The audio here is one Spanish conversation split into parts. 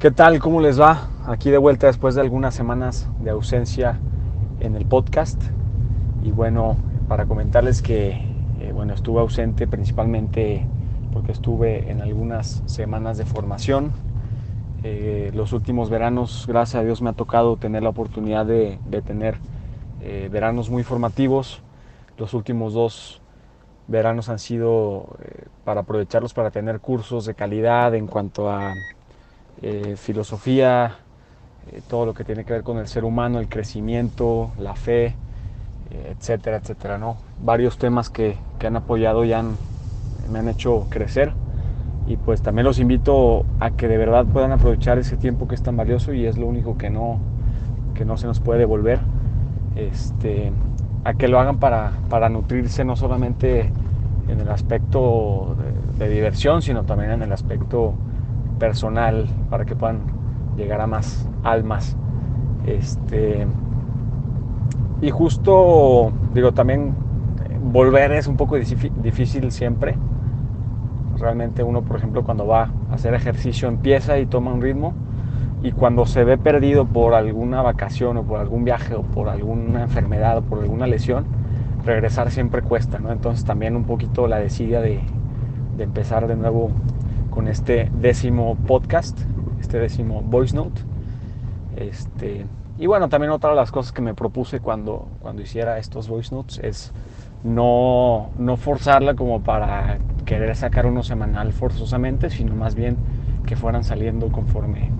¿Qué tal? ¿Cómo les va? Aquí de vuelta después de algunas semanas de ausencia en el podcast. Y bueno, para comentarles que eh, bueno, estuve ausente principalmente porque estuve en algunas semanas de formación. Eh, los últimos veranos, gracias a Dios, me ha tocado tener la oportunidad de, tener eh, veranos muy formativos. Los últimos dos veranos han sido para aprovecharlos para tener cursos de calidad en cuanto a eh, filosofía, eh, todo lo que tiene que ver con el ser humano, el crecimiento, la fe, eh, etcétera, etcétera, ¿no? Varios temas que, que han apoyado y han, me han hecho crecer y pues también los invito a que de verdad puedan aprovechar ese tiempo que es tan valioso y es lo único que no, que no se nos puede devolver, este, a que lo hagan para, para nutrirse no solamente en el aspecto de, de diversión, sino también en el aspecto personal para que puedan llegar a más almas. Este, y justo, digo, también volver es un poco difícil siempre. Realmente uno, por ejemplo, cuando va a hacer ejercicio empieza y toma un ritmo y cuando se ve perdido por alguna vacación o por algún viaje o por alguna enfermedad o por alguna lesión, regresar siempre cuesta, ¿no? Entonces también un poquito la desidia de, de empezar de nuevo con este décimo podcast, este décimo voice note. Este, y bueno, también otra de las cosas que me propuse cuando, cuando hiciera estos voice notes es no, no forzarla como para querer sacar uno semanal forzosamente, sino más bien que fueran saliendo conforme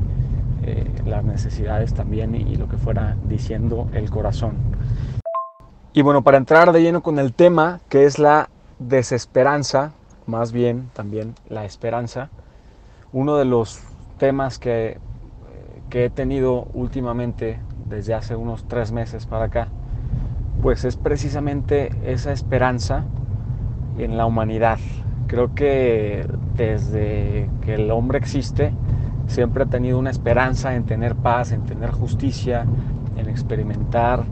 eh, las necesidades también y lo que fuera diciendo el corazón. Y bueno, para entrar de lleno con el tema, que es la desesperanza, más bien también la esperanza. Uno de los temas que, que he tenido últimamente, desde hace unos tres meses para acá, pues es precisamente esa esperanza en la humanidad. Creo que desde que el hombre existe, siempre ha tenido una esperanza en tener paz, en tener justicia, en experimentar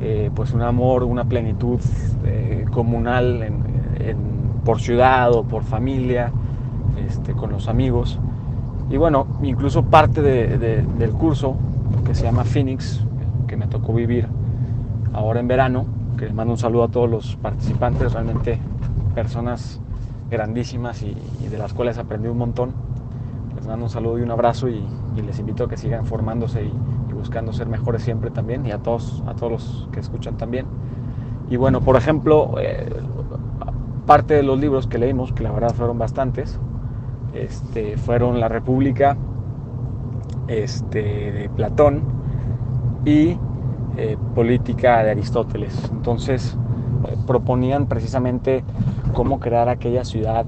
eh, pues un amor, una plenitud eh, comunal en, por ciudad o por familia, este, con los amigos. Y bueno, incluso parte del curso que se llama Phoenix, que me tocó vivir ahora en verano, que les mando un saludo a todos los participantes, realmente personas grandísimas y, de las cuales aprendí un montón. Les mando un saludo y un abrazo y, les invito a que sigan formándose y, buscando ser mejores siempre también y a todos, a todos los que escuchan también. Y bueno, por ejemplo, eh, parte de los libros que leímos, que la verdad fueron bastantes, este, fueron La República este, de Platón y eh, Política de Aristóteles. Entonces eh, proponían precisamente cómo crear aquella ciudad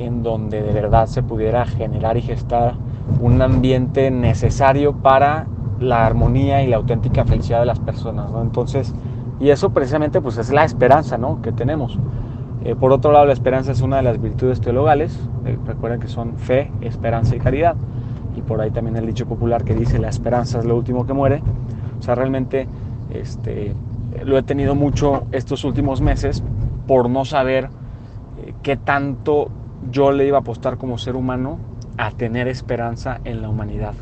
en donde de verdad se pudiera generar y gestar un ambiente necesario para la armonía y la auténtica felicidad de las personas. Entonces, y eso precisamente pues es la esperanza ¿no? que tenemos. Eh, por otro lado, la esperanza es una de las virtudes teologales. Eh, recuerden que son fe, esperanza y caridad. Y por ahí también el dicho popular que dice la esperanza es lo último que muere. O sea, realmente este, lo he tenido mucho estos últimos meses por no saber eh, qué tanto yo le iba a apostar como ser humano a tener esperanza en la humanidad.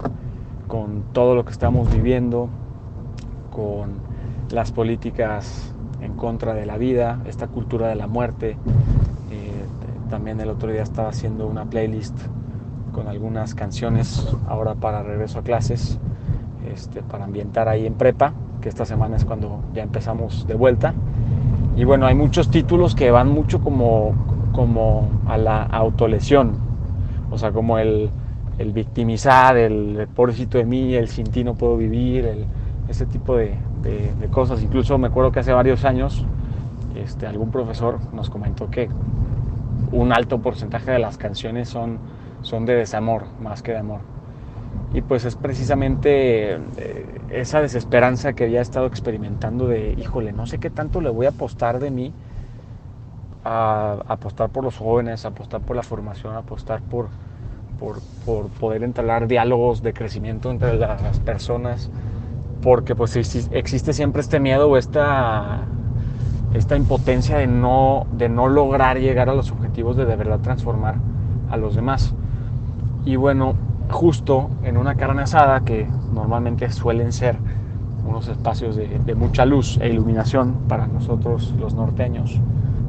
Con todo lo que estamos viviendo, con las políticas en contra de la vida, esta cultura de la muerte. Eh, también el otro día estaba haciendo una playlist con algunas canciones ahora para regreso a clases, este, para ambientar ahí en prepa, que esta semana es cuando ya empezamos de vuelta. Y bueno, hay muchos títulos que van mucho como, como a la autolesión, o sea, como el, el victimizar, el, pobrecito de mí, el sin ti no puedo vivir, el, ese tipo de, de, cosas. Incluso me acuerdo que hace varios años este, algún profesor nos comentó que un alto porcentaje de las canciones son, son de desamor más que de amor. Y pues es precisamente eh, esa desesperanza que había estado experimentando de, híjole, no sé qué tanto le voy a apostar de mí, a, apostar por los jóvenes, apostar por la formación, apostar por, por, por poder entablar diálogos de crecimiento entre las personas, porque pues existe siempre este miedo o esta, esta impotencia de no, de no lograr llegar a los objetivos de de verdad transformar a los demás. Y bueno, justo en una carne asada que normalmente suelen ser unos espacios de, de, mucha luz e iluminación para nosotros los norteños,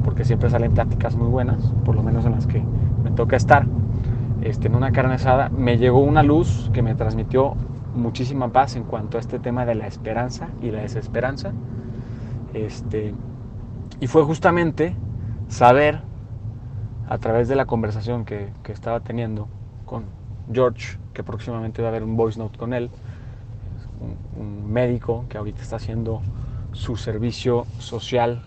porque siempre salen pláticas muy buenas, por lo menos en las que me toca estar, este, en una carne asada, me llegó una luz que me transmitió muchísima paz en cuanto a este tema de la esperanza y la desesperanza. Este, y fue justamente saber, a través de la conversación que, que estaba teniendo con George, que próximamente va a haber un voice note con él, un, médico que ahorita está haciendo su servicio social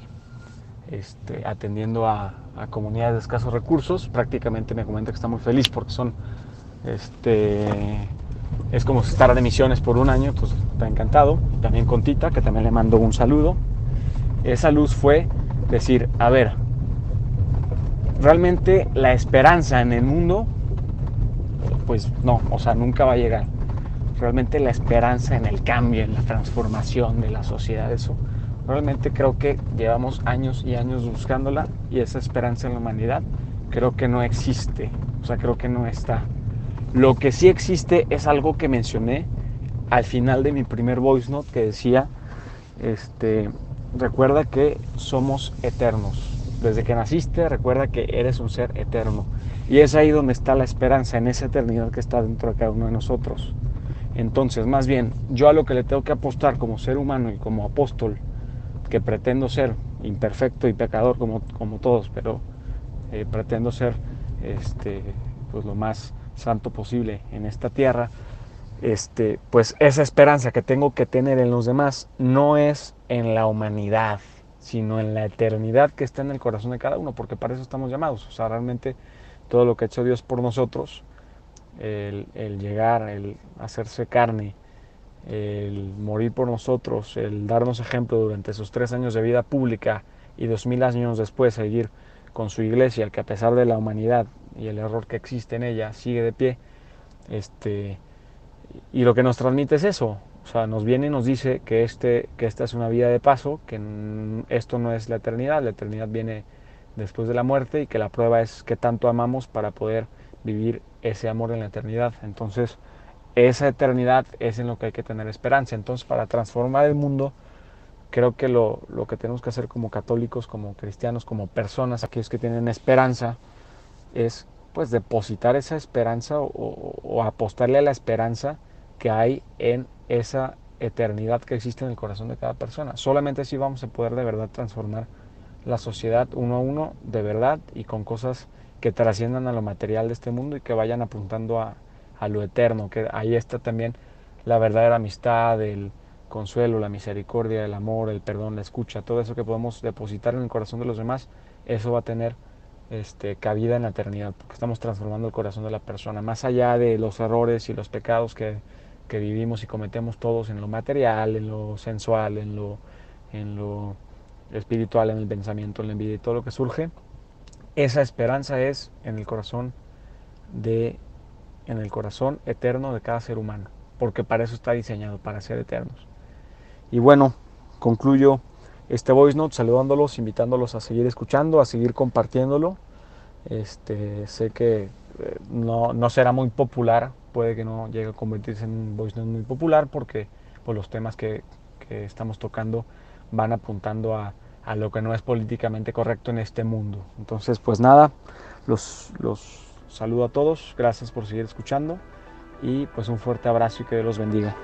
este, atendiendo a, a, comunidades de escasos recursos. Prácticamente me comenta que está muy feliz porque son, este, es como estar de misiones por un año, pues está encantado. También con Tita, que también le mando un saludo. Esa luz fue decir, a ver, realmente la esperanza en el mundo, pues no, o sea, nunca va a llegar. Realmente la esperanza en el cambio, en la transformación de la sociedad, eso realmente creo que llevamos años y años buscándola y esa esperanza en la humanidad creo que no existe, o sea, creo que no está. Lo que sí existe es algo que mencioné al final de mi primer voice note que decía, este, recuerda que somos eternos. Desde que naciste, recuerda que eres un ser eterno. Y es ahí donde está la esperanza, en esa eternidad que está dentro de cada uno de nosotros. Entonces, más bien, yo a lo que le tengo que apostar como ser humano y como apóstol, que pretendo ser imperfecto y pecador como, como todos, pero eh, pretendo ser este, pues lo más santo posible en esta tierra, este, pues esa esperanza que tengo que tener en los demás no es en la humanidad, sino en la eternidad que está en el corazón de cada uno, porque para eso estamos llamados. O sea, realmente todo lo que ha hecho Dios por nosotros, el, llegar, el hacerse carne, el morir por nosotros, el darnos ejemplo durante esos tres años de vida pública y dos mil años después seguir con su iglesia, que a pesar de la humanidad y el error que existe en ella sigue de pie, este, y lo que nos transmite es eso, o sea, nos viene y nos dice que, este, que esta es una vida de paso, que esto no es la eternidad, la eternidad viene después de la muerte y que la prueba es que tanto amamos para poder vivir ese amor en la eternidad. Entonces, esa eternidad es en lo que hay que tener esperanza. Entonces, para transformar el mundo, creo que lo, lo, que tenemos que hacer como católicos, como cristianos, como personas, aquellos que tienen esperanza, es pues depositar esa esperanza o, apostarle a la esperanza que hay en esa eternidad que existe en el corazón de cada persona. Solamente así vamos a poder de verdad transformar la sociedad uno a uno de verdad y con cosas que trasciendan a lo material de este mundo y que vayan apuntando a, a lo eterno, que ahí está también la verdadera amistad, el consuelo, la misericordia, el amor, el perdón, la escucha, todo eso que podemos depositar en el corazón de los demás, eso va a tener este, cabida en la eternidad, porque estamos transformando el corazón de la persona, más allá de los errores y los pecados que, que vivimos y cometemos todos en lo material, en lo sensual, en lo, en lo espiritual, en el pensamiento, en la envidia y todo lo que surge, esa esperanza es en el corazón de en el corazón eterno de cada ser humano, porque para eso está diseñado, para ser eternos. Y bueno, concluyo este voice note saludándolos, invitándolos a seguir escuchando, a seguir compartiéndolo. Este, sé que eh, no, no, será muy popular, puede que no llegue a convertirse en un voice note muy popular porque pues, los temas que, que estamos tocando van apuntando a, a, lo que no es políticamente correcto en este mundo. Entonces, pues nada, los, los Saludo a todos, gracias por seguir escuchando y pues un fuerte abrazo y que Dios los bendiga.